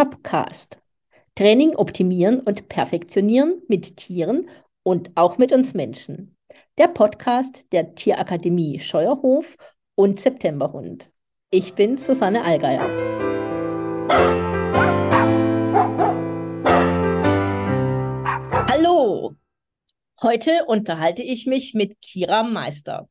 Topcast. Training optimieren und perfektionieren mit Tieren und auch mit uns Menschen. Der Podcast der Tierakademie Scheuerhof und Septemberhund. Ich bin Susanne Allgeier. Hallo! Heute unterhalte ich mich mit Kira Meister.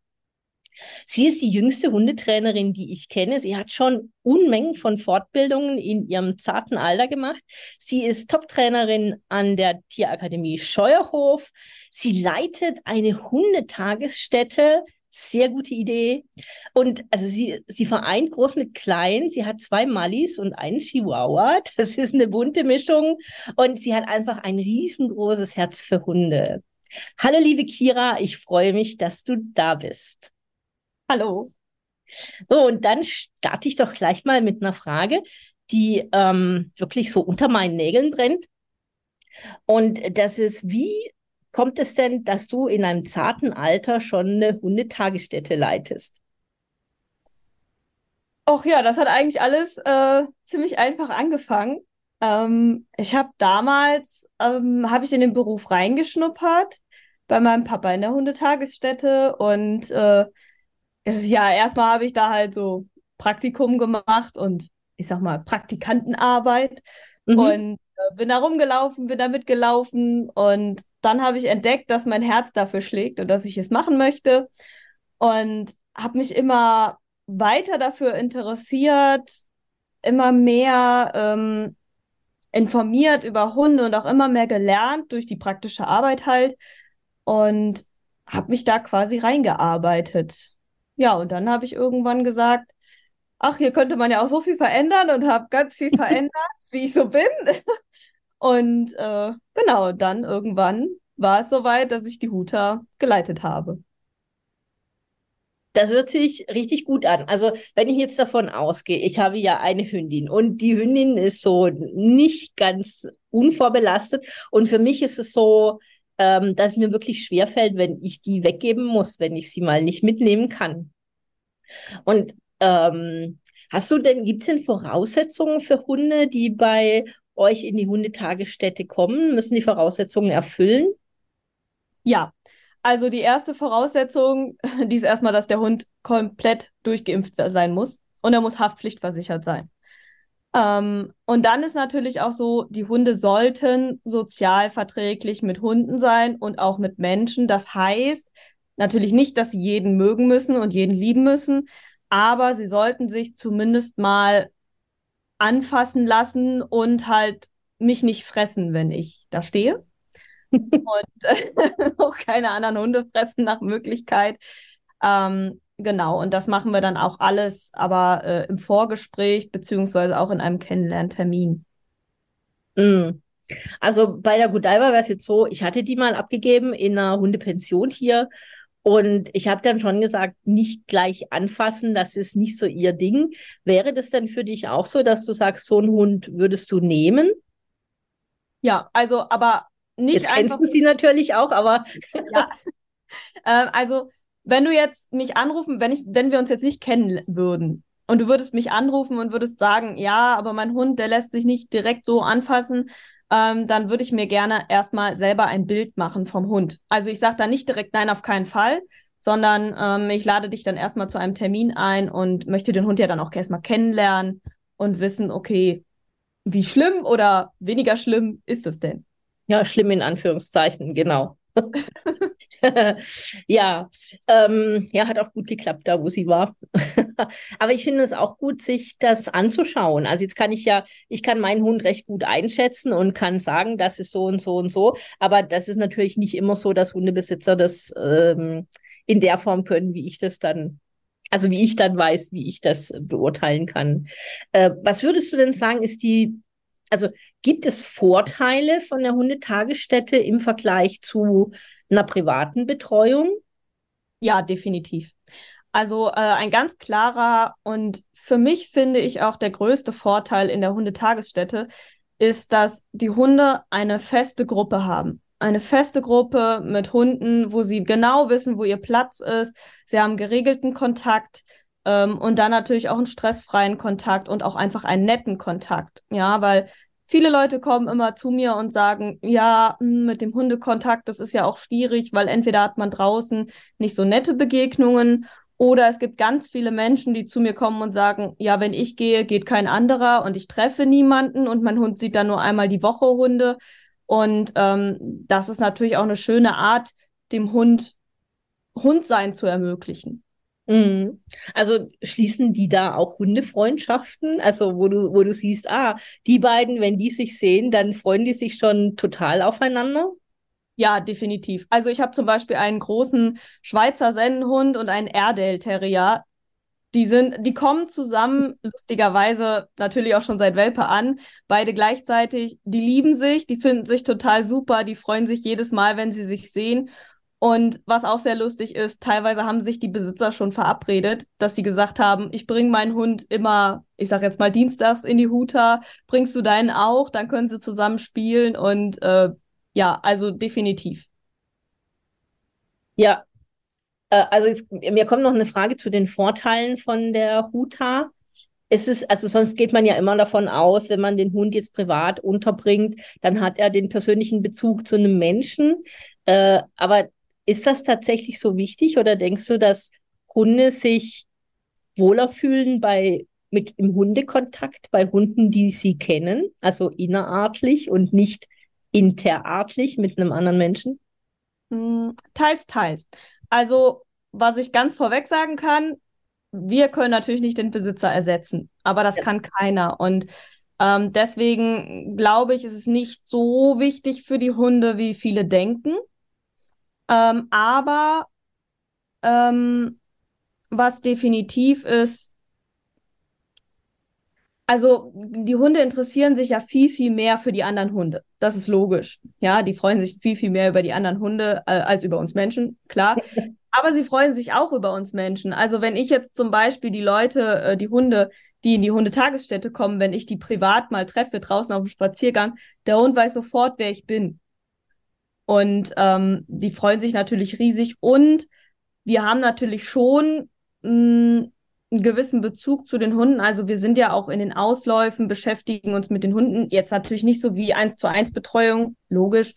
Sie ist die jüngste Hundetrainerin, die ich kenne. Sie hat schon Unmengen von Fortbildungen in ihrem zarten Alter gemacht. Sie ist Top-Trainerin an der Tierakademie Scheuerhof. Sie leitet eine Hundetagesstätte. Sehr gute Idee. Und also sie, sie vereint groß mit klein. Sie hat zwei Mallis und einen Chihuahua. Das ist eine bunte Mischung. Und sie hat einfach ein riesengroßes Herz für Hunde. Hallo, liebe Kira, ich freue mich, dass du da bist. Hallo. So, und dann starte ich doch gleich mal mit einer Frage, die ähm, wirklich so unter meinen Nägeln brennt. Und das ist, wie kommt es denn, dass du in einem zarten Alter schon eine Hundetagesstätte leitest? Ach ja, das hat eigentlich alles äh, ziemlich einfach angefangen. Ähm, ich habe damals, ähm, habe ich in den Beruf reingeschnuppert bei meinem Papa in der Hundetagesstätte und äh, ja, erstmal habe ich da halt so Praktikum gemacht und ich sag mal Praktikantenarbeit mhm. und äh, bin da rumgelaufen, bin da mitgelaufen und dann habe ich entdeckt, dass mein Herz dafür schlägt und dass ich es machen möchte und habe mich immer weiter dafür interessiert, immer mehr ähm, informiert über Hunde und auch immer mehr gelernt durch die praktische Arbeit halt und habe mich da quasi reingearbeitet. Ja, und dann habe ich irgendwann gesagt, ach, hier könnte man ja auch so viel verändern und habe ganz viel verändert, wie ich so bin. Und äh, genau, dann irgendwann war es soweit, dass ich die Huta geleitet habe. Das hört sich richtig gut an. Also, wenn ich jetzt davon ausgehe, ich habe ja eine Hündin und die Hündin ist so nicht ganz unvorbelastet. Und für mich ist es so, ähm, dass es mir wirklich schwerfällt, wenn ich die weggeben muss, wenn ich sie mal nicht mitnehmen kann. Und ähm, hast du denn, gibt es denn Voraussetzungen für Hunde, die bei euch in die Hundetagesstätte kommen? Müssen die Voraussetzungen erfüllen? Ja, also die erste Voraussetzung, die ist erstmal, dass der Hund komplett durchgeimpft sein muss und er muss haftpflichtversichert sein. Ähm, und dann ist natürlich auch so, die Hunde sollten sozial verträglich mit Hunden sein und auch mit Menschen. Das heißt natürlich nicht, dass sie jeden mögen müssen und jeden lieben müssen, aber sie sollten sich zumindest mal anfassen lassen und halt mich nicht fressen, wenn ich da stehe. und äh, auch keine anderen Hunde fressen nach Möglichkeit. Ähm, Genau, und das machen wir dann auch alles, aber äh, im Vorgespräch beziehungsweise auch in einem Kennenlerntermin. Mm. Also bei der Godiva wäre es jetzt so, ich hatte die mal abgegeben in einer Hundepension hier und ich habe dann schon gesagt, nicht gleich anfassen, das ist nicht so ihr Ding. Wäre das denn für dich auch so, dass du sagst, so einen Hund würdest du nehmen? Ja, also aber nicht Jetzt einfach. Kennst du sie natürlich auch, aber. ja. äh, also wenn du jetzt mich anrufen, wenn ich, wenn wir uns jetzt nicht kennen würden und du würdest mich anrufen und würdest sagen, ja, aber mein Hund, der lässt sich nicht direkt so anfassen, ähm, dann würde ich mir gerne erstmal selber ein Bild machen vom Hund. Also ich sage da nicht direkt nein, auf keinen Fall, sondern ähm, ich lade dich dann erstmal zu einem Termin ein und möchte den Hund ja dann auch erstmal kennenlernen und wissen, okay, wie schlimm oder weniger schlimm ist es denn? Ja, schlimm in Anführungszeichen, genau. ja, ähm, ja, hat auch gut geklappt, da wo sie war. Aber ich finde es auch gut, sich das anzuschauen. Also jetzt kann ich ja, ich kann meinen Hund recht gut einschätzen und kann sagen, das ist so und so und so. Aber das ist natürlich nicht immer so, dass Hundebesitzer das ähm, in der Form können, wie ich das dann also wie ich dann weiß, wie ich das beurteilen kann. Äh, was würdest du denn sagen, ist die, also gibt es Vorteile von der Hundetagesstätte im Vergleich zu einer privaten Betreuung? Ja, definitiv. Also äh, ein ganz klarer und für mich finde ich auch der größte Vorteil in der Hundetagesstätte ist, dass die Hunde eine feste Gruppe haben. Eine feste Gruppe mit Hunden, wo sie genau wissen, wo ihr Platz ist. Sie haben geregelten Kontakt. Ähm, und dann natürlich auch einen stressfreien Kontakt und auch einfach einen netten Kontakt. Ja, weil viele Leute kommen immer zu mir und sagen, ja, hm, mit dem Hundekontakt, das ist ja auch schwierig, weil entweder hat man draußen nicht so nette Begegnungen oder es gibt ganz viele Menschen, die zu mir kommen und sagen, ja, wenn ich gehe, geht kein anderer und ich treffe niemanden und mein Hund sieht dann nur einmal die Woche Hunde. Und ähm, das ist natürlich auch eine schöne Art, dem Hund Hundsein zu ermöglichen. Mhm. Also schließen die da auch Hundefreundschaften? Also wo du, wo du siehst, ah, die beiden, wenn die sich sehen, dann freuen die sich schon total aufeinander? Ja, definitiv. Also ich habe zum Beispiel einen großen Schweizer Sennenhund und einen Airedale Terrier. Die sind, die kommen zusammen, lustigerweise natürlich auch schon seit Welpe an, beide gleichzeitig. Die lieben sich, die finden sich total super, die freuen sich jedes Mal, wenn sie sich sehen. Und was auch sehr lustig ist, teilweise haben sich die Besitzer schon verabredet, dass sie gesagt haben, ich bringe meinen Hund immer, ich sag jetzt mal dienstags in die Huta, bringst du deinen auch, dann können sie zusammen spielen und äh, ja, also definitiv. Ja, äh, also jetzt, mir kommt noch eine Frage zu den Vorteilen von der Huta. Es ist, also sonst geht man ja immer davon aus, wenn man den Hund jetzt privat unterbringt, dann hat er den persönlichen Bezug zu einem Menschen. Äh, aber ist das tatsächlich so wichtig oder denkst du, dass Hunde sich wohler fühlen bei mit im Hundekontakt bei Hunden, die sie kennen, also innerartlich und nicht interartlich mit einem anderen Menschen? Hm, teils, teils. Also, was ich ganz vorweg sagen kann, wir können natürlich nicht den Besitzer ersetzen, aber das ja. kann keiner. Und ähm, deswegen glaube ich, ist es nicht so wichtig für die Hunde, wie viele denken. Ähm, aber ähm, was definitiv ist, also die Hunde interessieren sich ja viel, viel mehr für die anderen Hunde. Das ist logisch. Ja, die freuen sich viel, viel mehr über die anderen Hunde äh, als über uns Menschen, klar. Aber sie freuen sich auch über uns Menschen. Also wenn ich jetzt zum Beispiel die Leute, äh, die Hunde, die in die Hundetagesstätte kommen, wenn ich die privat mal treffe, draußen auf dem Spaziergang, der Hund weiß sofort, wer ich bin. Und ähm, die freuen sich natürlich riesig. Und wir haben natürlich schon mh, mm, einen gewissen Bezug zu den Hunden. Also wir sind ja auch in den Ausläufen, beschäftigen uns mit den Hunden. Jetzt natürlich nicht so wie eins zu eins Betreuung, logisch.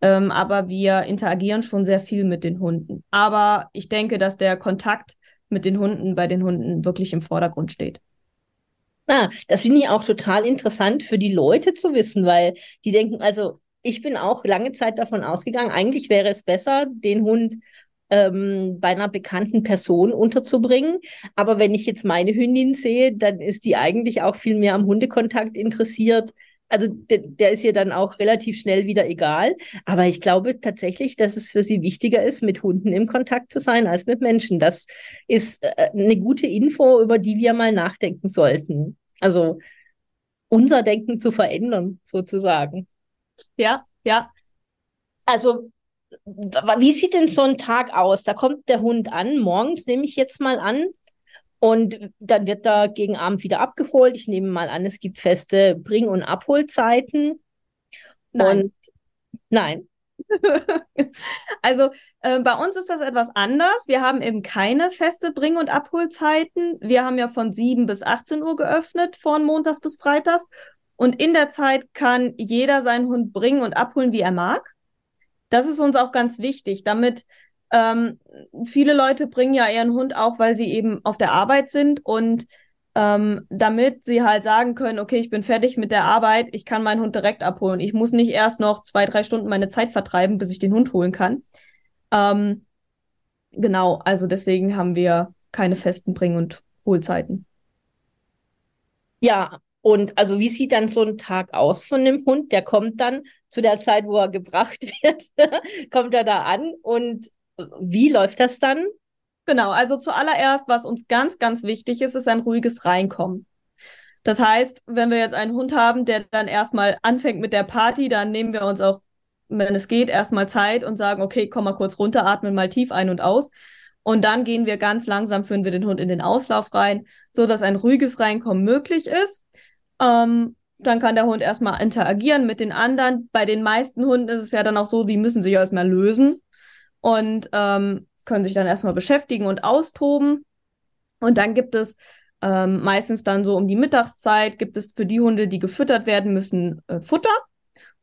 Ähm, aber wir interagieren schon sehr viel mit den Hunden. Aber ich denke, dass der Kontakt mit den Hunden bei den Hunden wirklich im Vordergrund steht. Ah, das finde ich auch total interessant für die Leute zu wissen, weil die denken, also ich bin auch lange Zeit davon ausgegangen, eigentlich wäre es besser, den Hund ähm, bei einer bekannten Person unterzubringen. Aber wenn ich jetzt meine Hündin sehe, dann ist die eigentlich auch viel mehr am Hundekontakt interessiert. Also der, der ist ihr dann auch relativ schnell wieder egal. Aber ich glaube tatsächlich, dass es für sie wichtiger ist, mit Hunden im Kontakt zu sein als mit Menschen. Das ist äh, eine gute Info, über die wir mal nachdenken sollten. Also unser Denken zu verändern, sozusagen. Ja, ja. Also, wie sieht denn so ein Tag aus? Da kommt der Hund an, morgens nehme ich jetzt mal an. Und dann wird er gegen Abend wieder abgeholt. Ich nehme mal an, es gibt feste Bring- und Abholzeiten. Nein. Und nein. also äh, bei uns ist das etwas anders. Wir haben eben keine feste Bring- und Abholzeiten. Wir haben ja von 7 bis 18 Uhr geöffnet, von Montags bis Freitags. Und in der Zeit kann jeder seinen Hund bringen und abholen, wie er mag. Das ist uns auch ganz wichtig, damit ähm, viele Leute bringen ja ihren Hund auch, weil sie eben auf der Arbeit sind und ähm, damit sie halt sagen können, okay, ich bin fertig mit der Arbeit, ich kann meinen Hund direkt abholen. Ich muss nicht erst noch zwei, drei Stunden meine Zeit vertreiben, bis ich den Hund holen kann. Ähm, genau, also deswegen haben wir keine festen Bring- und Holzeiten. Ja, und also wie sieht dann so ein Tag aus von dem Hund? Der kommt dann zu der Zeit, wo er gebracht wird, kommt er da an und wie läuft das dann? Genau, also zuallererst, was uns ganz, ganz wichtig ist, ist ein ruhiges Reinkommen. Das heißt, wenn wir jetzt einen Hund haben, der dann erstmal anfängt mit der Party, dann nehmen wir uns auch, wenn es geht, erstmal Zeit und sagen, okay, komm mal kurz runter, atmen mal tief ein und aus. Und dann gehen wir ganz langsam, führen wir den Hund in den Auslauf rein, so dass ein ruhiges Reinkommen möglich ist. Ähm, dann kann der Hund erstmal interagieren mit den anderen. Bei den meisten Hunden ist es ja dann auch so, die müssen sich erstmal lösen und ähm, können sich dann erstmal beschäftigen und austoben. Und dann gibt es ähm, meistens dann so um die Mittagszeit, gibt es für die Hunde, die gefüttert werden müssen, äh, Futter.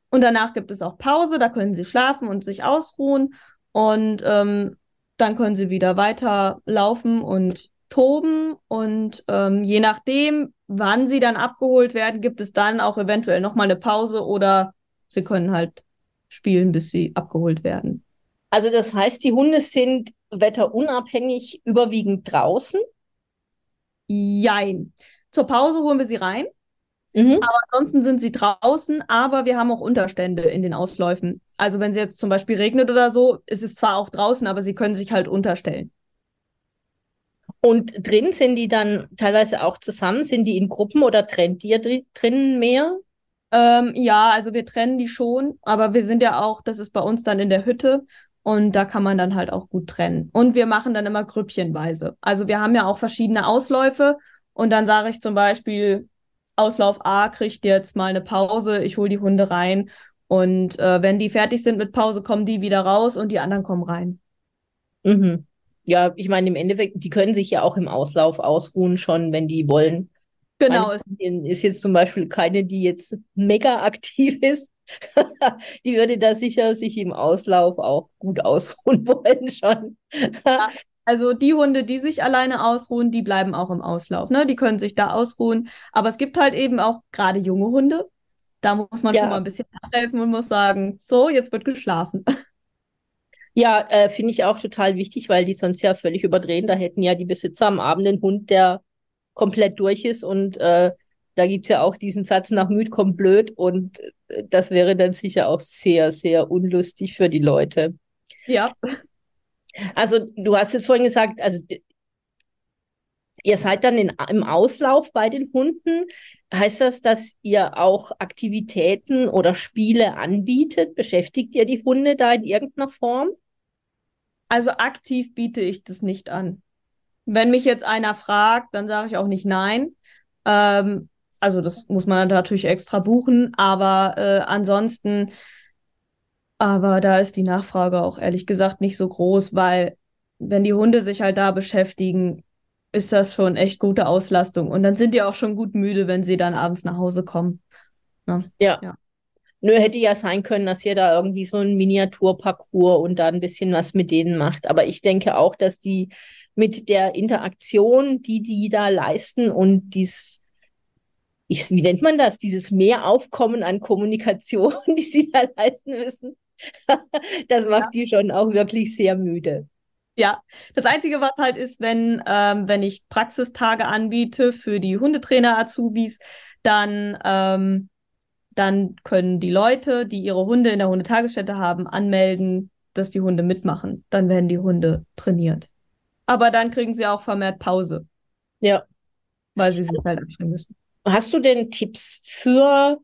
Und danach gibt es auch Pause, da können sie schlafen und sich ausruhen. Und ähm, dann können sie wieder weiter laufen und toben. Und ähm, je nachdem, wann sie dann abgeholt werden, gibt es dann auch eventuell nochmal eine Pause oder sie können halt spielen, bis sie abgeholt werden. Also das heißt, die Hunde sind wetterunabhängig überwiegend draußen? Jein. Zur Pause holen wir sie rein. Mhm. Aber ansonsten sind sie draußen, aber wir haben auch Unterstände in den Ausläufen. Also wenn es jetzt zum Beispiel regnet oder so, ist es zwar auch draußen, aber sie können sich halt unterstellen. Und drin sind die dann teilweise auch zusammen? Sind die in Gruppen oder trennt ihr drinnen mehr? Ähm, ja, also wir trennen die schon, aber wir sind ja auch, das ist bei uns dann in der Hütte und da kann man dann halt auch gut trennen. Und wir machen dann immer grüppchenweise. Also wir haben ja auch verschiedene Ausläufe und dann sage ich zum Beispiel, Auslauf A kriegt jetzt mal eine Pause, ich hole die Hunde rein und äh, wenn die fertig sind mit Pause, kommen die wieder raus und die anderen kommen rein. Mhm. Ja, ich meine, im Endeffekt, die können sich ja auch im Auslauf ausruhen schon, wenn die wollen. Genau. Meine, ist jetzt zum Beispiel keine, die jetzt mega aktiv ist. die würde da sicher sich im Auslauf auch gut ausruhen wollen schon. also die Hunde, die sich alleine ausruhen, die bleiben auch im Auslauf. Ne? Die können sich da ausruhen. Aber es gibt halt eben auch gerade junge Hunde. Da muss man ja. schon mal ein bisschen nachhelfen und muss sagen, so, jetzt wird geschlafen. Ja, äh, finde ich auch total wichtig, weil die sonst ja völlig überdrehen. Da hätten ja die Besitzer am Abend einen Hund, der komplett durch ist und äh, da gibt's ja auch diesen Satz, nach müd kommt blöd und äh, das wäre dann sicher auch sehr, sehr unlustig für die Leute. Ja. Also du hast jetzt vorhin gesagt, also ihr seid dann in, im Auslauf bei den Hunden. Heißt das, dass ihr auch Aktivitäten oder Spiele anbietet? Beschäftigt ihr die Hunde da in irgendeiner Form? Also aktiv biete ich das nicht an. Wenn mich jetzt einer fragt, dann sage ich auch nicht nein. Ähm, also das muss man natürlich extra buchen, aber äh, ansonsten, aber da ist die Nachfrage auch ehrlich gesagt nicht so groß, weil wenn die Hunde sich halt da beschäftigen, ist das schon echt gute Auslastung. Und dann sind die auch schon gut müde, wenn sie dann abends nach Hause kommen. Ne? Ja. ja. Nö, hätte ja sein können, dass ihr da irgendwie so ein Miniaturparcours und da ein bisschen was mit denen macht. Aber ich denke auch, dass die mit der Interaktion, die die da leisten und dies ich, wie nennt man das, dieses Mehraufkommen an Kommunikation, die sie da leisten müssen, das macht ja. die schon auch wirklich sehr müde. Ja, das Einzige, was halt ist, wenn, ähm, wenn ich Praxistage anbiete für die Hundetrainer-Azubis, dann, ähm, dann können die Leute, die ihre Hunde in der Hundetagesstätte haben, anmelden, dass die Hunde mitmachen. Dann werden die Hunde trainiert. Aber dann kriegen sie auch vermehrt Pause. Ja. Weil sie sich halt abstellen müssen. Hast du denn Tipps für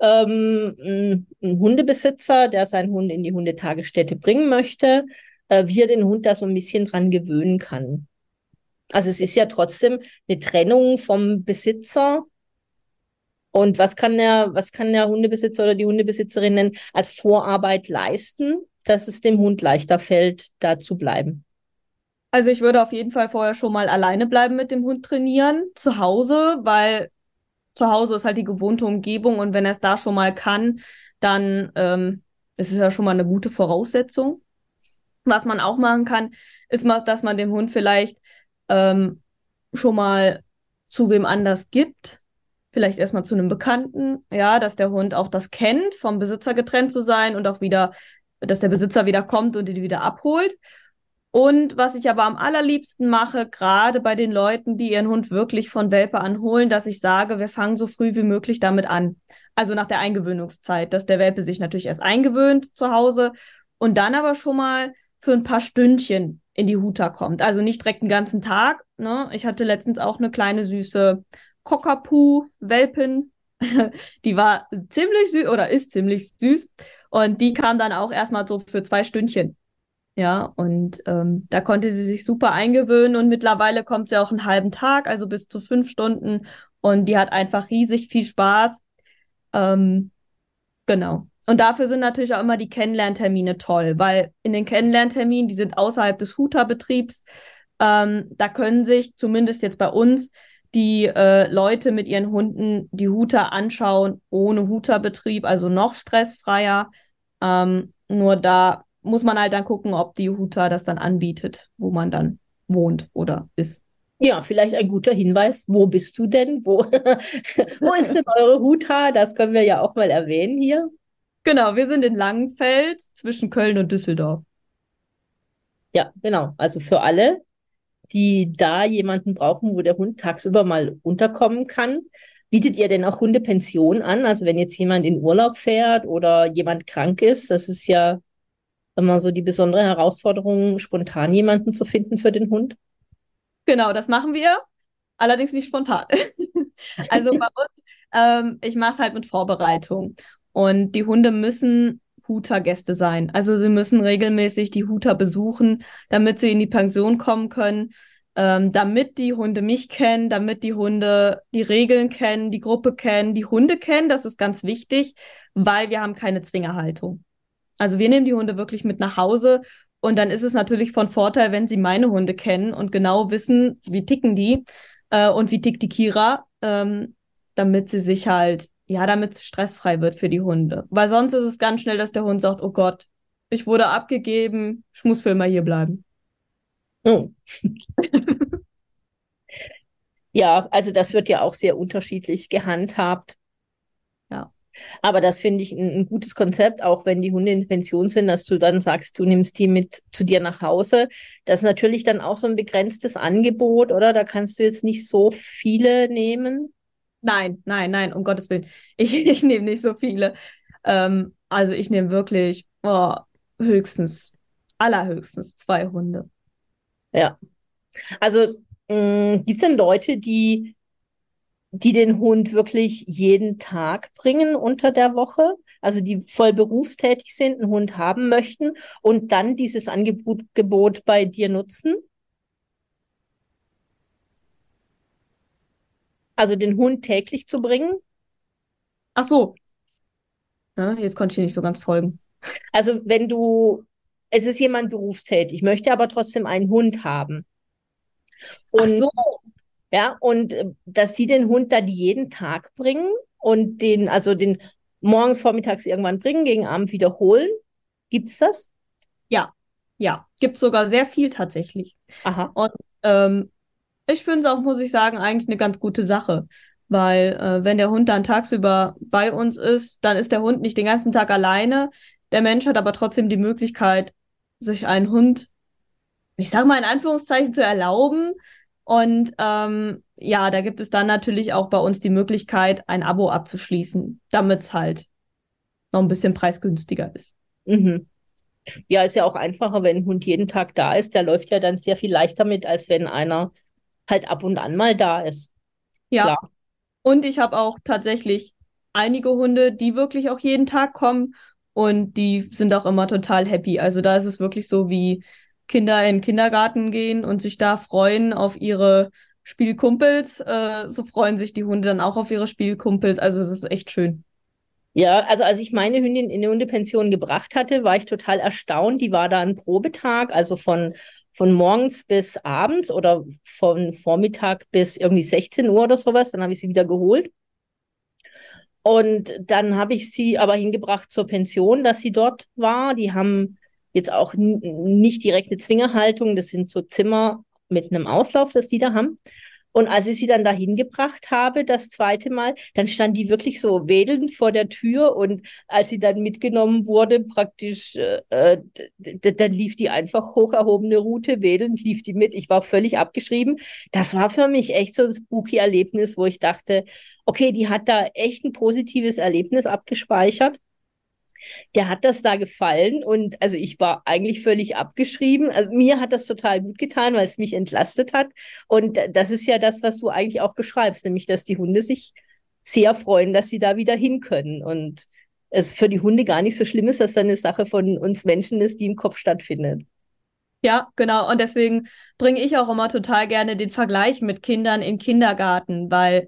ähm, einen Hundebesitzer, der seinen Hund in die Hundetagesstätte bringen möchte, äh, wie er den Hund da so ein bisschen dran gewöhnen kann? Also es ist ja trotzdem eine Trennung vom Besitzer. Und was kann der, was kann der Hundebesitzer oder die Hundebesitzerinnen als Vorarbeit leisten, dass es dem Hund leichter fällt, da zu bleiben? Also ich würde auf jeden Fall vorher schon mal alleine bleiben mit dem Hund trainieren, zu Hause, weil zu Hause ist halt die gewohnte Umgebung und wenn er es da schon mal kann, dann ähm, ist es ja schon mal eine gute Voraussetzung. Was man auch machen kann, ist mal, dass man dem Hund vielleicht ähm, schon mal zu wem anders gibt. Vielleicht erstmal zu einem Bekannten, ja, dass der Hund auch das kennt, vom Besitzer getrennt zu sein und auch wieder, dass der Besitzer wieder kommt und ihn wieder abholt. Und was ich aber am allerliebsten mache, gerade bei den Leuten, die ihren Hund wirklich von Welpe anholen, dass ich sage, wir fangen so früh wie möglich damit an. Also nach der Eingewöhnungszeit, dass der Welpe sich natürlich erst eingewöhnt zu Hause und dann aber schon mal für ein paar Stündchen in die Huta kommt. Also nicht direkt den ganzen Tag. Ne? Ich hatte letztens auch eine kleine süße Cockapoo-Welpin. die war ziemlich süß oder ist ziemlich süß. Und die kam dann auch erstmal so für zwei Stündchen ja, und ähm, da konnte sie sich super eingewöhnen und mittlerweile kommt sie auch einen halben Tag, also bis zu fünf Stunden. Und die hat einfach riesig viel Spaß. Ähm, genau. Und dafür sind natürlich auch immer die Kennenlerntermine toll, weil in den Kennenlernterminen, die sind außerhalb des Huta-Betriebs, Ähm, da können sich zumindest jetzt bei uns die äh, Leute mit ihren Hunden die Huter anschauen, ohne Huterbetrieb, also noch stressfreier. Ähm, nur da muss man halt dann gucken, ob die Huter das dann anbietet, wo man dann wohnt oder ist. Ja, vielleicht ein guter Hinweis. Wo bist du denn? Wo, wo ist denn eure Huta? Das können wir ja auch mal erwähnen hier. Genau, wir sind in Langenfeld zwischen Köln und Düsseldorf. Ja, genau. Also für alle, die da jemanden brauchen, wo der Hund tagsüber mal unterkommen kann. Bietet ihr denn auch Hundepension an? Also wenn jetzt jemand in Urlaub fährt oder jemand krank ist, das ist ja immer so die besondere Herausforderung, spontan jemanden zu finden für den Hund. Genau, das machen wir. Allerdings nicht spontan. also bei uns, ähm, ich mache es halt mit Vorbereitung. Und die Hunde müssen Huter-Gäste sein. Also sie müssen regelmäßig die Huter besuchen, damit sie in die Pension kommen können, ähm, damit die Hunde mich kennen, damit die Hunde die Regeln kennen, die Gruppe kennen, die Hunde kennen. Das ist ganz wichtig, weil wir haben keine Zwingerhaltung. Also wir nehmen die Hunde wirklich mit nach Hause und dann ist es natürlich von Vorteil, wenn sie meine Hunde kennen und genau wissen, wie ticken die äh, und wie tickt die Kira, ähm, damit sie sich halt ja, damit es stressfrei wird für die Hunde. Weil sonst ist es ganz schnell, dass der Hund sagt, oh Gott, ich wurde abgegeben, ich muss für immer hier bleiben. Oh. ja, also das wird ja auch sehr unterschiedlich gehandhabt. Ja. Aber das finde ich ein, ein, gutes Konzept, auch wenn die Hunde in Pension sind, dass du dann sagst, du nimmst die mit zu dir nach Hause. Das ist natürlich dann auch so ein begrenztes Angebot, oder? Da kannst du jetzt nicht so viele nehmen. Nein, nein, nein, um Gottes Willen. Ich, ich nehme nicht so viele. Ähm, also ich nehme wirklich oh, höchstens, allerhöchstens zwei Hunde. Ja. Also gibt es denn Leute, die, die den Hund wirklich jeden Tag bringen unter der Woche? Also die voll berufstätig sind, einen Hund haben möchten und dann dieses Angebot bei dir nutzen? Also den Hund täglich zu bringen? Ach so. Ja, jetzt konnte ich nicht so ganz folgen. Also wenn du, es ist jemand berufstätig, möchte aber trotzdem einen Hund haben. Und, Ach so. Ja, und äh, dass die den Hund dann jeden Tag bringen und den, also den morgens, vormittags irgendwann bringen, gegen Abend wiederholen. Gibt's das? Ja, ja, gibt sogar sehr viel tatsächlich. Aha. Und ähm, ich finde es auch, muss ich sagen, eigentlich eine ganz gute Sache. Weil äh, wenn der Hund dann tagsüber bei uns ist, dann ist der Hund nicht den ganzen Tag alleine. Der Mensch hat aber trotzdem die Möglichkeit, sich einen Hund, ich sage mal in Anführungszeichen, zu erlauben. Und ähm, ja, da gibt es dann natürlich auch bei uns die Möglichkeit, ein Abo abzuschließen, damit es halt noch ein bisschen preisgünstiger ist. Mhm. Ja, ist ja auch einfacher, wenn ein Hund jeden Tag da ist. Der läuft ja dann sehr viel leichter mit, als wenn einer halt ab und an mal da ist. Ja. Klar. Und ich habe auch tatsächlich einige Hunde, die wirklich auch jeden Tag kommen und die sind auch immer total happy. Also da ist es wirklich so, wie Kinder in den Kindergarten gehen und sich da freuen auf ihre Spielkumpels. Äh, so freuen sich die Hunde dann auch auf ihre Spielkumpels. Also es ist echt schön. Ja, also als ich meine Hündin in die Hundepension gebracht hatte, war ich total erstaunt. Die war da ein Probetag, also von von morgens bis abends oder von Vormittag bis irgendwie 16 Uhr oder sowas. Dann habe ich sie wieder geholt. Und dann habe ich sie aber hingebracht zur Pension, dass sie dort war. Die haben jetzt auch nicht direkt eine Zwingerhaltung. Das sind so Zimmer mit einem Auslauf, das die da haben. Und als ich sie dann dahin gebracht habe, das zweite Mal, dann stand die wirklich so wedelnd vor der Tür und als sie dann mitgenommen wurde, praktisch, äh, äh dann lief die einfach hoch erhobene Route, wedelnd lief die mit. Ich war völlig abgeschrieben. Das war für mich echt so ein spooky Erlebnis, wo ich dachte, okay, die hat da echt ein positives Erlebnis abgespeichert der hat das da gefallen und also ich war eigentlich völlig abgeschrieben. Also mir hat das total gut getan, weil es mich entlastet hat. Und das ist ja das, was du eigentlich auch beschreibst, nämlich dass die Hunde sich sehr freuen, dass sie da wieder hin können. Und es für die Hunde gar nicht so schlimm ist, dass da eine Sache von uns Menschen ist, die im Kopf stattfindet. Ja, genau. Und deswegen bringe ich auch immer total gerne den Vergleich mit Kindern im Kindergarten, weil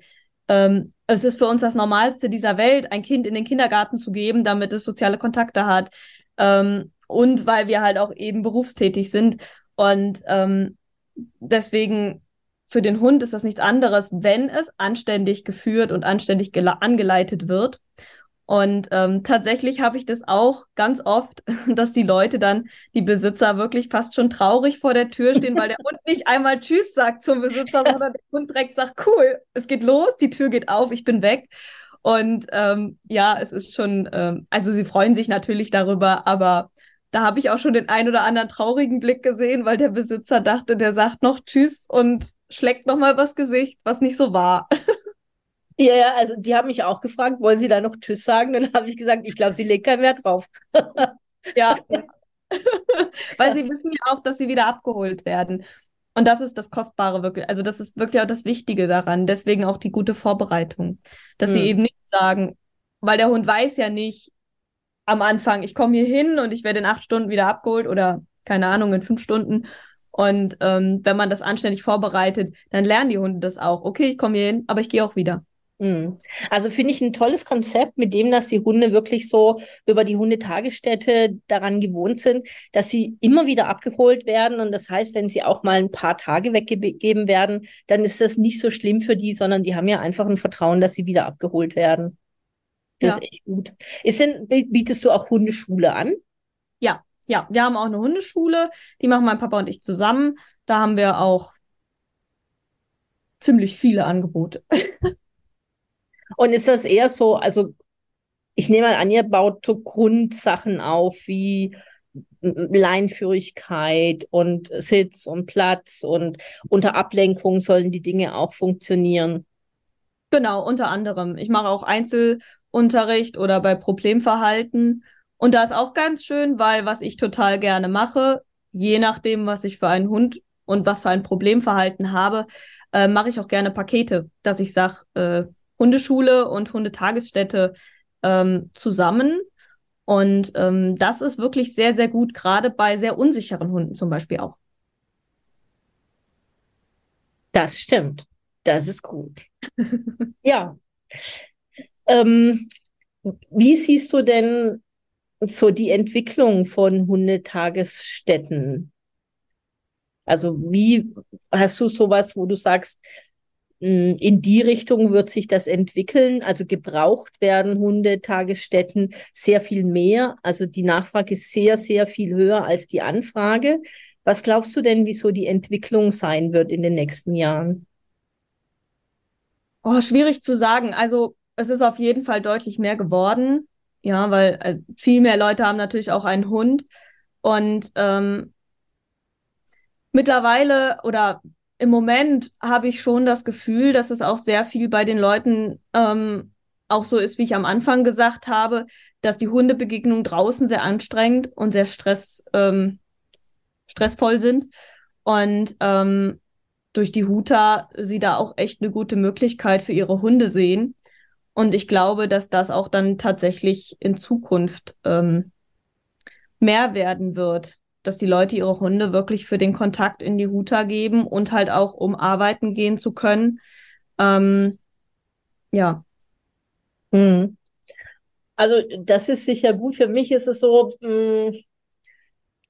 ähm, es ist für uns das Normalste dieser Welt, ein Kind in den Kindergarten zu geben, damit es soziale Kontakte hat. Ähm, und weil wir halt auch eben berufstätig sind. Und ähm, deswegen für den Hund ist das nichts anderes, wenn es anständig geführt und anständig angeleitet wird. Und ähm, tatsächlich habe ich das auch ganz oft, dass die Leute dann, die Besitzer wirklich fast schon traurig vor der Tür stehen, weil der Hund nicht einmal Tschüss sagt zum Besitzer, sondern der Hund direkt sagt, cool, es geht los, die Tür geht auf, ich bin weg. Und ähm, ja, es ist schon, ähm, also sie freuen sich natürlich darüber, aber da habe ich auch schon den ein oder anderen traurigen Blick gesehen, weil der Besitzer dachte, der sagt noch Tschüss und schlägt nochmal was Gesicht, was nicht so war. Ja, ja, also die haben mich auch gefragt, wollen Sie da noch Tschüss sagen? Dann habe ich gesagt, ich glaube, Sie legen keinen Wert drauf. ja. Weil sie wissen ja auch, dass sie wieder abgeholt werden. Und das ist das Kostbare wirklich. Also das ist wirklich auch das Wichtige daran. Deswegen auch die gute Vorbereitung. Dass hm. sie eben nicht sagen, weil der Hund weiß ja nicht am Anfang, ich komme hier hin und ich werde in acht Stunden wieder abgeholt oder keine Ahnung, in fünf Stunden. Und ähm, wenn man das anständig vorbereitet, dann lernen die Hunde das auch. Okay, ich komme hier hin, aber ich gehe auch wieder. Hm. Also finde ich ein tolles Konzept, mit dem, dass die Hunde wirklich so über die Hundetagesstätte daran gewohnt sind, dass sie immer wieder abgeholt werden. Und das heißt, wenn sie auch mal ein paar Tage weggegeben werden, dann ist das nicht so schlimm für die, sondern die haben ja einfach ein Vertrauen, dass sie wieder abgeholt werden. Das ja. ist echt gut. Ist denn, bietest du auch Hundeschule an? Ja, ja. Wir haben auch eine Hundeschule. Die machen mein Papa und ich zusammen. Da haben wir auch ziemlich viele Angebote. Und ist das eher so, also ich nehme an, ihr baut so Grundsachen auf wie Leinführigkeit und Sitz und Platz und unter Ablenkung sollen die Dinge auch funktionieren. Genau, unter anderem. Ich mache auch Einzelunterricht oder bei Problemverhalten. Und da ist auch ganz schön, weil was ich total gerne mache, je nachdem, was ich für einen Hund und was für ein Problemverhalten habe, äh, mache ich auch gerne Pakete, dass ich sage, äh, Hundeschule und Hundetagesstätte ähm, zusammen. Und ähm, das ist wirklich sehr, sehr gut, gerade bei sehr unsicheren Hunden zum Beispiel auch. Das stimmt. Das ist gut. ja. Ähm, wie siehst du denn so die Entwicklung von Hundetagesstätten? Also wie hast du sowas, wo du sagst, in die Richtung wird sich das entwickeln. Also gebraucht werden Hundetagesstätten sehr viel mehr. Also die Nachfrage ist sehr, sehr viel höher als die Anfrage. Was glaubst du denn, wieso die Entwicklung sein wird in den nächsten Jahren? Oh, schwierig zu sagen. Also es ist auf jeden Fall deutlich mehr geworden. Ja, weil äh, viel mehr Leute haben natürlich auch einen Hund. Und ähm, mittlerweile oder im Moment habe ich schon das Gefühl, dass es auch sehr viel bei den Leuten ähm, auch so ist, wie ich am Anfang gesagt habe, dass die Hundebegegnungen draußen sehr anstrengend und sehr stress, ähm, stressvoll sind. Und ähm, durch die Huta sie da auch echt eine gute Möglichkeit für ihre Hunde sehen. Und ich glaube, dass das auch dann tatsächlich in Zukunft ähm, mehr werden wird dass die Leute ihre Hunde wirklich für den Kontakt in die Huta geben und halt auch, um arbeiten gehen zu können. Ähm, ja. Hm. Also das ist sicher gut. Für mich ist es so, mh, hm,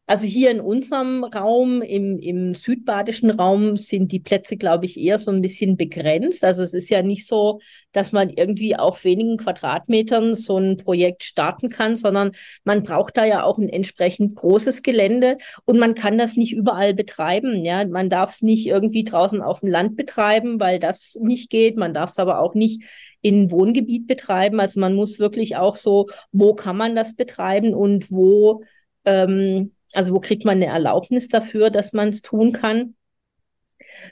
also hier in unserem Raum, im, im südbadischen Raum, sind die Plätze, glaube ich, eher so ein bisschen begrenzt. Also es ist ja nicht so, dass man irgendwie auf wenigen Quadratmetern so ein Projekt starten kann, sondern man braucht da ja auch ein entsprechend großes Gelände und man kann das nicht überall betreiben. Ja, man darf es nicht irgendwie draußen auf dem Land betreiben, weil das nicht geht. Man darf es aber auch nicht in Wohngebiet betreiben. Also man muss wirklich auch so, wo kann man das betreiben und wo ähm, also wo kriegt man eine Erlaubnis dafür, dass man es tun kann?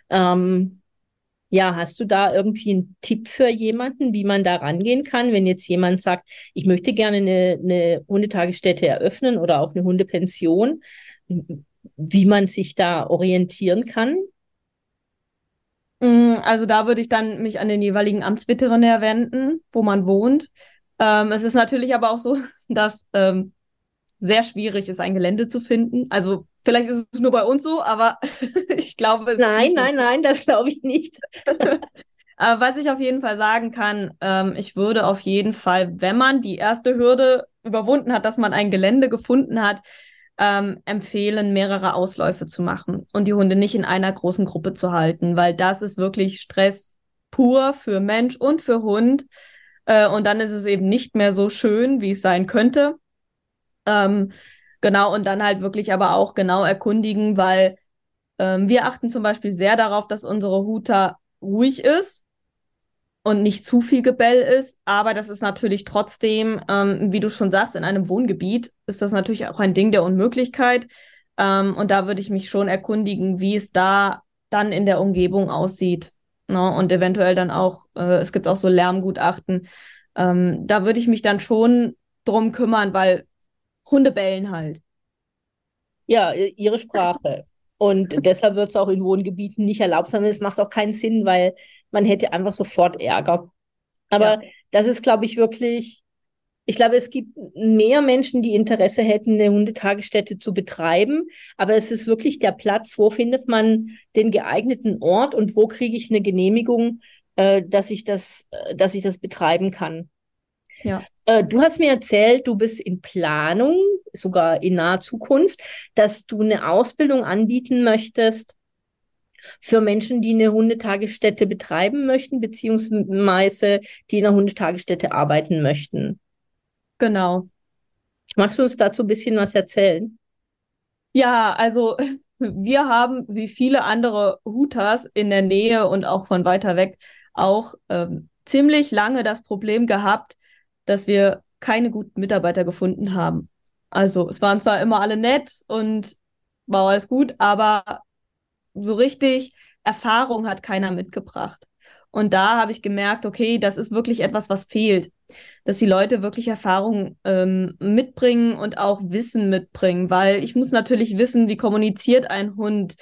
Ähm, ja, hast du da irgendwie einen Tipp für jemanden, wie man da rangehen kann, wenn jetzt jemand sagt, ich möchte gerne eine, eine Hundetagesstätte eröffnen oder auch eine Hundepension, wie man sich da orientieren kann? Mm, also da würde ich dann mich an den jeweiligen Amtsveterinär wenden, wo man wohnt. Ähm, es ist natürlich aber auch so, dass ähm, sehr schwierig ist, ein Gelände zu finden. Also vielleicht ist es nur bei uns so, aber ich glaube es Nein, nein, nein, das glaube ich nicht. aber was ich auf jeden Fall sagen kann, ähm, ich würde auf jeden Fall, wenn man die erste Hürde überwunden hat, dass man ein Gelände gefunden hat, ähm, empfehlen, mehrere Ausläufe zu machen. und die Hunde nicht in einer großen Gruppe zu halten, weil das ist wirklich Stress pur für Mensch und für Hund. Äh, und dann ist es eben nicht mehr so schön, wie es sein könnte. Ähm, genau, und dann halt wirklich aber auch genau erkundigen, weil ähm, wir achten zum Beispiel sehr darauf, dass unsere Huter ruhig ist und nicht zu viel Gebell ist. Aber das ist natürlich trotzdem, ähm, wie du schon sagst, in einem Wohngebiet ist das natürlich auch ein Ding der Unmöglichkeit. Ähm, und da würde ich mich schon erkundigen, wie es da dann in der Umgebung aussieht. Ne? Und eventuell dann auch, äh, es gibt auch so Lärmgutachten. Ähm, da würde ich mich dann schon drum kümmern, weil Hunde bellen halt. Ja, ihre Sprache. Und deshalb wird es auch in Wohngebieten nicht erlaubt, sondern es macht auch keinen Sinn, weil man hätte einfach sofort Ärger. Aber ja. das ist, glaube ich, wirklich, ich glaube, es gibt mehr Menschen, die Interesse hätten, eine Hundetagesstätte zu betreiben. Aber es ist wirklich der Platz, wo findet man den geeigneten Ort und wo kriege ich eine Genehmigung, äh, dass ich das, äh, dass ich das betreiben kann. Ja. Äh, du hast mir erzählt, du bist in Planung, sogar in naher Zukunft, dass du eine Ausbildung anbieten möchtest für Menschen, die eine Hundetagesstätte betreiben möchten, beziehungsweise die in einer Hundetagesstätte arbeiten möchten. Genau. Magst du uns dazu ein bisschen was erzählen? Ja, also wir haben wie viele andere Hutas in der Nähe und auch von weiter weg auch ähm, ziemlich lange das Problem gehabt, dass wir keine guten Mitarbeiter gefunden haben. Also es waren zwar immer alle nett und war alles gut, aber so richtig Erfahrung hat keiner mitgebracht. Und da habe ich gemerkt, okay, das ist wirklich etwas, was fehlt. Dass die Leute wirklich Erfahrung ähm, mitbringen und auch Wissen mitbringen, weil ich muss natürlich wissen, wie kommuniziert ein Hund,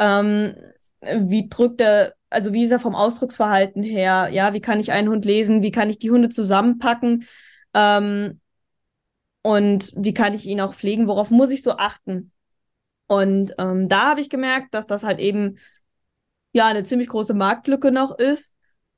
ähm, wie drückt er, also wie ist er vom Ausdrucksverhalten her, ja, wie kann ich einen Hund lesen, wie kann ich die Hunde zusammenpacken ähm, und wie kann ich ihn auch pflegen, worauf muss ich so achten. Und ähm, da habe ich gemerkt, dass das halt eben ja eine ziemlich große Marktlücke noch ist.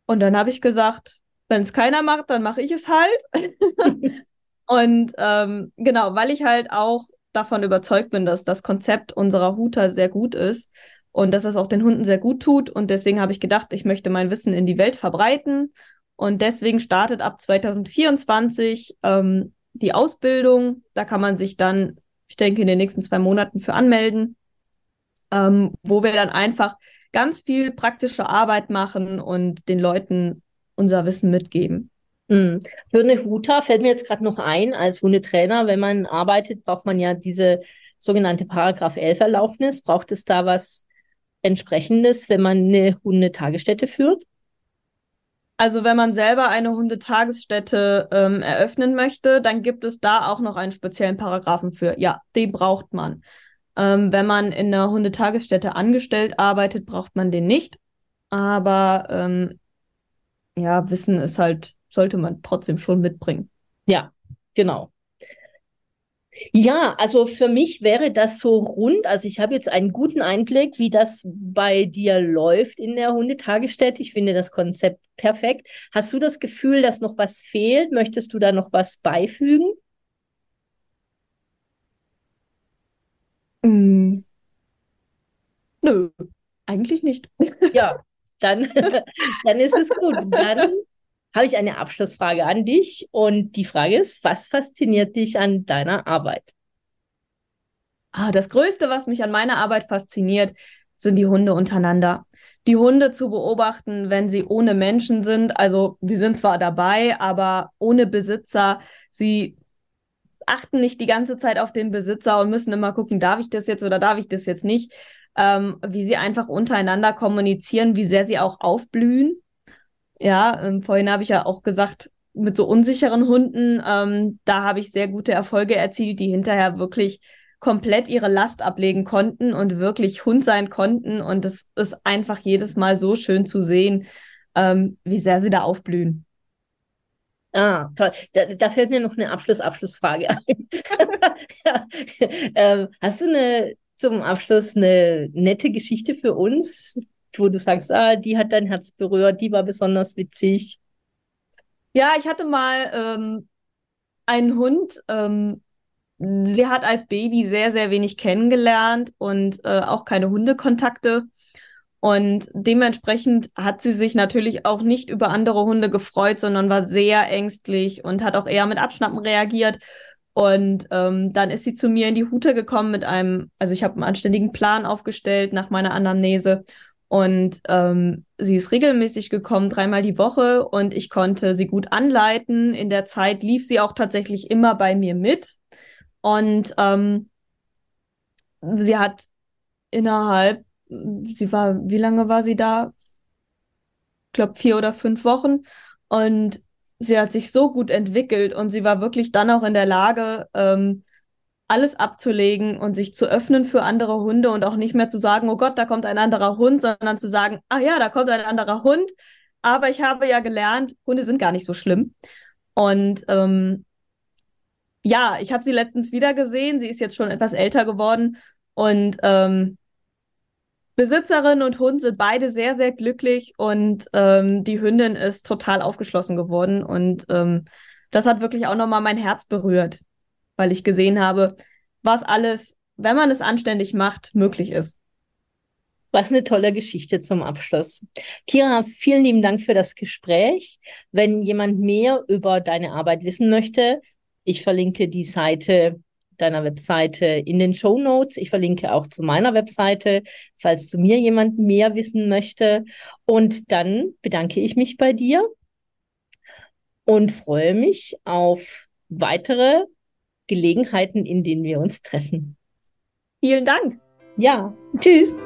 Und dann habe ich gesagt, wenn es keiner macht, dann mache ich es halt. und ähm, genau, weil ich halt auch davon überzeugt bin, dass das Konzept unserer Huter sehr gut ist und dass es auch den Hunden sehr gut tut. Und deswegen habe ich gedacht, ich möchte mein Wissen in die Welt verbreiten. Und deswegen startet ab 2024 ähm, die Ausbildung. Da kann man sich dann ich denke, in den nächsten zwei Monaten für anmelden, ähm, wo wir dann einfach ganz viel praktische Arbeit machen und den Leuten unser Wissen mitgeben. Mhm. Für eine Huta fällt mir jetzt gerade noch ein, als Hundetrainer, wenn man arbeitet, braucht man ja diese sogenannte Paragraph 11 Erlaubnis. Braucht es da was entsprechendes, wenn man eine Hundetagesstätte führt? Also wenn man selber eine Hundetagesstätte ähm, eröffnen möchte, dann gibt es da auch noch einen speziellen Paragraphen für. Ja, den braucht man. Ähm, wenn man in einer Hundetagesstätte angestellt arbeitet, braucht man den nicht. Aber ähm, ja, Wissen ist halt, sollte man trotzdem schon mitbringen. Ja, genau. Ja, also für mich wäre das so rund. Also ich habe jetzt einen guten Einblick, wie das bei dir läuft in der Hundetagesstätte. Ich finde das Konzept perfekt. Hast du das Gefühl, dass noch was fehlt? Möchtest du da noch was beifügen? Mm. Nö, eigentlich nicht. Ja, dann, dann ist es gut. Dann habe ich eine Abschlussfrage an dich und die Frage ist, was fasziniert dich an deiner Arbeit? Ah, das Größte, was mich an meiner Arbeit fasziniert, sind die Hunde untereinander. Die Hunde zu beobachten, wenn sie ohne Menschen sind. Also wir sind zwar dabei, aber ohne Besitzer. Sie achten nicht die ganze Zeit auf den Besitzer und müssen immer gucken, darf ich das jetzt oder darf ich das jetzt nicht. Ähm, wie sie einfach untereinander kommunizieren, wie sehr sie auch aufblühen ja, ähm, vorhin habe ich ja auch gesagt, mit so unsicheren Hunden, ähm, da habe ich sehr gute Erfolge erzielt, die hinterher wirklich komplett ihre Last ablegen konnten und wirklich Hund sein konnten. Und es ist einfach jedes Mal so schön zu sehen, ähm, wie sehr sie da aufblühen. Ah, toll. Da, da fällt mir noch eine Abschluss-Abschlussfrage ein. ähm, hast du eine zum Abschluss eine nette Geschichte für uns, wo du sagst, ah, die hat dein Herz berührt, die war besonders witzig? Ja, ich hatte mal ähm, einen Hund, ähm, sie hat als Baby sehr, sehr wenig kennengelernt und äh, auch keine Hundekontakte. Und dementsprechend hat sie sich natürlich auch nicht über andere Hunde gefreut, sondern war sehr ängstlich und hat auch eher mit Abschnappen reagiert. Und ähm, dann ist sie zu mir in die Hute gekommen mit einem, also ich habe einen anständigen Plan aufgestellt nach meiner Anamnese. Und ähm, sie ist regelmäßig gekommen, dreimal die Woche, und ich konnte sie gut anleiten. In der Zeit lief sie auch tatsächlich immer bei mir mit. Und ähm, sie hat innerhalb, sie war, wie lange war sie da? Ich glaube, vier oder fünf Wochen. Und sie hat sich so gut entwickelt und sie war wirklich dann auch in der Lage, ähm, alles abzulegen und sich zu öffnen für andere Hunde und auch nicht mehr zu sagen, oh Gott, da kommt ein anderer Hund, sondern zu sagen, ah ja, da kommt ein anderer Hund. Aber ich habe ja gelernt, Hunde sind gar nicht so schlimm. Und ähm, ja, ich habe sie letztens wieder gesehen. Sie ist jetzt schon etwas älter geworden und ähm, Besitzerin und Hund sind beide sehr, sehr glücklich und ähm, die Hündin ist total aufgeschlossen geworden und ähm, das hat wirklich auch nochmal mein Herz berührt, weil ich gesehen habe, was alles, wenn man es anständig macht, möglich ist. Was eine tolle Geschichte zum Abschluss. Kira, vielen lieben Dank für das Gespräch. Wenn jemand mehr über deine Arbeit wissen möchte, ich verlinke die Seite deiner Webseite in den Show Notes. Ich verlinke auch zu meiner Webseite, falls zu mir jemand mehr wissen möchte. Und dann bedanke ich mich bei dir und freue mich auf weitere Gelegenheiten, in denen wir uns treffen. Vielen Dank. Ja, tschüss.